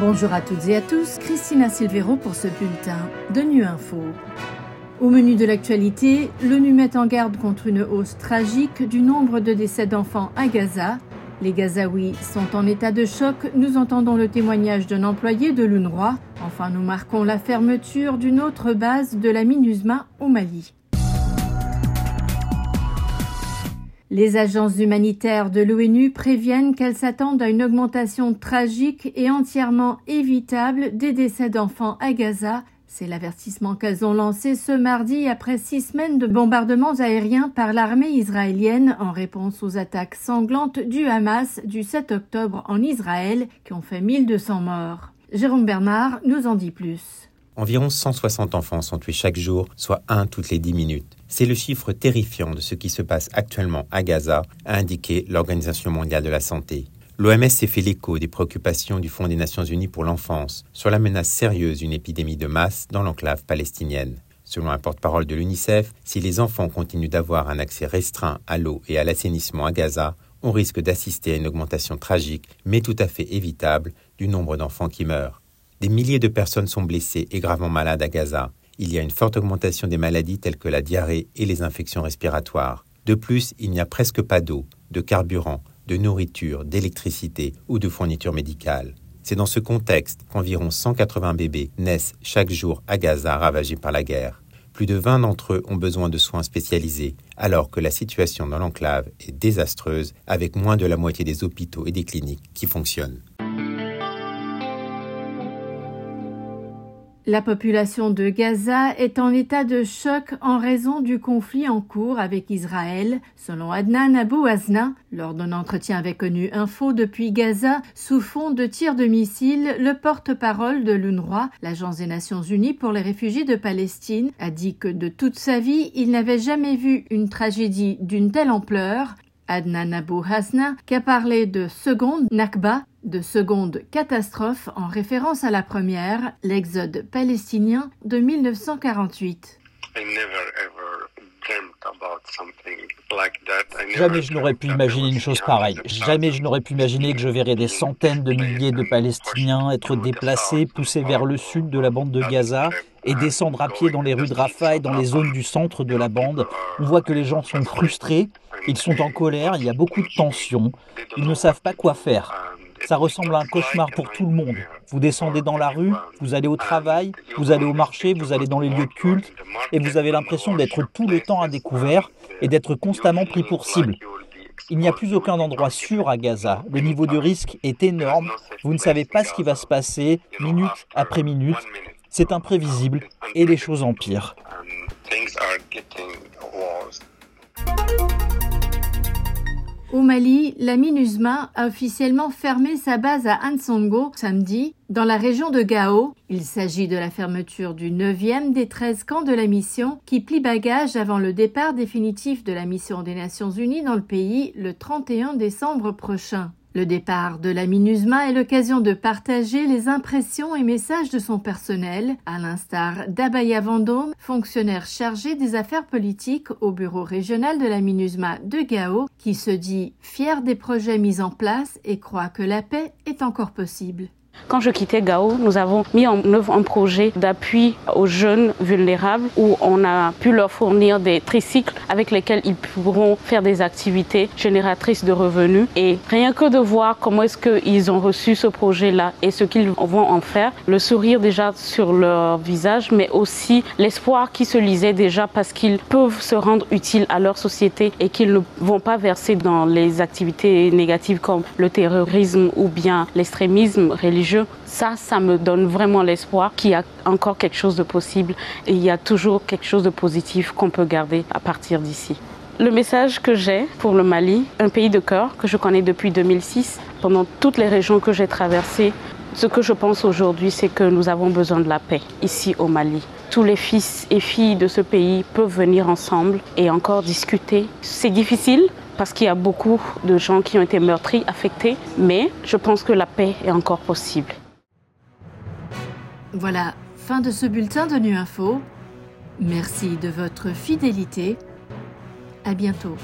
Bonjour à toutes et à tous, Christina Silvero pour ce bulletin de Nu Info. Au menu de l'actualité, l'ONU met en garde contre une hausse tragique du nombre de décès d'enfants à Gaza. Les Gazaouis sont en état de choc. Nous entendons le témoignage d'un employé de l'UNRWA. Enfin, nous marquons la fermeture d'une autre base de la MINUSMA au Mali. Les agences humanitaires de l'ONU préviennent qu'elles s'attendent à une augmentation tragique et entièrement évitable des décès d'enfants à Gaza. C'est l'avertissement qu'elles ont lancé ce mardi après six semaines de bombardements aériens par l'armée israélienne en réponse aux attaques sanglantes du Hamas du 7 octobre en Israël qui ont fait 1200 morts. Jérôme Bernard nous en dit plus. Environ 160 enfants sont tués chaque jour, soit un toutes les 10 minutes. C'est le chiffre terrifiant de ce qui se passe actuellement à Gaza, a indiqué l'Organisation mondiale de la santé. L'OMS s'est fait l'écho des préoccupations du Fonds des Nations Unies pour l'enfance sur la menace sérieuse d'une épidémie de masse dans l'enclave palestinienne. Selon un porte-parole de l'UNICEF, si les enfants continuent d'avoir un accès restreint à l'eau et à l'assainissement à Gaza, on risque d'assister à une augmentation tragique, mais tout à fait évitable, du nombre d'enfants qui meurent. Des milliers de personnes sont blessées et gravement malades à Gaza il y a une forte augmentation des maladies telles que la diarrhée et les infections respiratoires. De plus, il n'y a presque pas d'eau, de carburant, de nourriture, d'électricité ou de fourniture médicale. C'est dans ce contexte qu'environ 180 bébés naissent chaque jour à Gaza ravagés par la guerre. Plus de 20 d'entre eux ont besoin de soins spécialisés, alors que la situation dans l'enclave est désastreuse avec moins de la moitié des hôpitaux et des cliniques qui fonctionnent. La population de Gaza est en état de choc en raison du conflit en cours avec Israël, selon Adnan Abou Azna. Lors d'un entretien avec ONU Info depuis Gaza, sous fond de tirs de missiles, le porte-parole de l'UNRWA, l'Agence des Nations Unies pour les réfugiés de Palestine, a dit que de toute sa vie, il n'avait jamais vu une tragédie d'une telle ampleur. Adnan Abou Hasna, qui a parlé de seconde Nakba, de seconde catastrophe en référence à la première, l'exode palestinien de 1948. Jamais je n'aurais pu imaginer une chose pareille. Jamais je n'aurais pu imaginer que je verrais des centaines de milliers de Palestiniens être déplacés, poussés vers le sud de la bande de Gaza et descendre à pied dans les rues de Rafah et dans les zones du centre de la bande. On voit que les gens sont frustrés, ils sont en colère, il y a beaucoup de tensions, ils ne savent pas quoi faire. Ça ressemble à un cauchemar pour tout le monde. Vous descendez dans la rue, vous allez au travail, vous allez au marché, vous allez dans les lieux de culte, et vous avez l'impression d'être tout le temps à découvert et d'être constamment pris pour cible. Il n'y a plus aucun endroit sûr à Gaza. Le niveau de risque est énorme. Vous ne savez pas ce qui va se passer minute après minute. C'est imprévisible et les choses empirent. Au Mali, la MINUSMA a officiellement fermé sa base à Ansongo samedi, dans la région de Gao. Il s'agit de la fermeture du 9e des 13 camps de la mission qui plie bagage avant le départ définitif de la mission des Nations Unies dans le pays le 31 décembre prochain. Le départ de la MINUSMA est l'occasion de partager les impressions et messages de son personnel, à l'instar d'Abaya Vendôme, fonctionnaire chargé des affaires politiques au bureau régional de la MINUSMA de Gao, qui se dit fier des projets mis en place et croit que la paix est encore possible. Quand je quittais Gao, nous avons mis en œuvre un projet d'appui aux jeunes vulnérables où on a pu leur fournir des tricycles avec lesquels ils pourront faire des activités génératrices de revenus. Et rien que de voir comment est-ce qu'ils ont reçu ce projet-là et ce qu'ils vont en faire, le sourire déjà sur leur visage, mais aussi l'espoir qui se lisait déjà parce qu'ils peuvent se rendre utiles à leur société et qu'ils ne vont pas verser dans les activités négatives comme le terrorisme ou bien l'extrémisme religieux ça, ça me donne vraiment l'espoir qu'il y a encore quelque chose de possible et il y a toujours quelque chose de positif qu'on peut garder à partir d'ici. Le message que j'ai pour le Mali, un pays de cœur que je connais depuis 2006, pendant toutes les régions que j'ai traversées, ce que je pense aujourd'hui, c'est que nous avons besoin de la paix ici au Mali. Tous les fils et filles de ce pays peuvent venir ensemble et encore discuter. C'est difficile parce qu'il y a beaucoup de gens qui ont été meurtris, affectés, mais je pense que la paix est encore possible. Voilà, fin de ce bulletin de Nu Info. Merci de votre fidélité. À bientôt.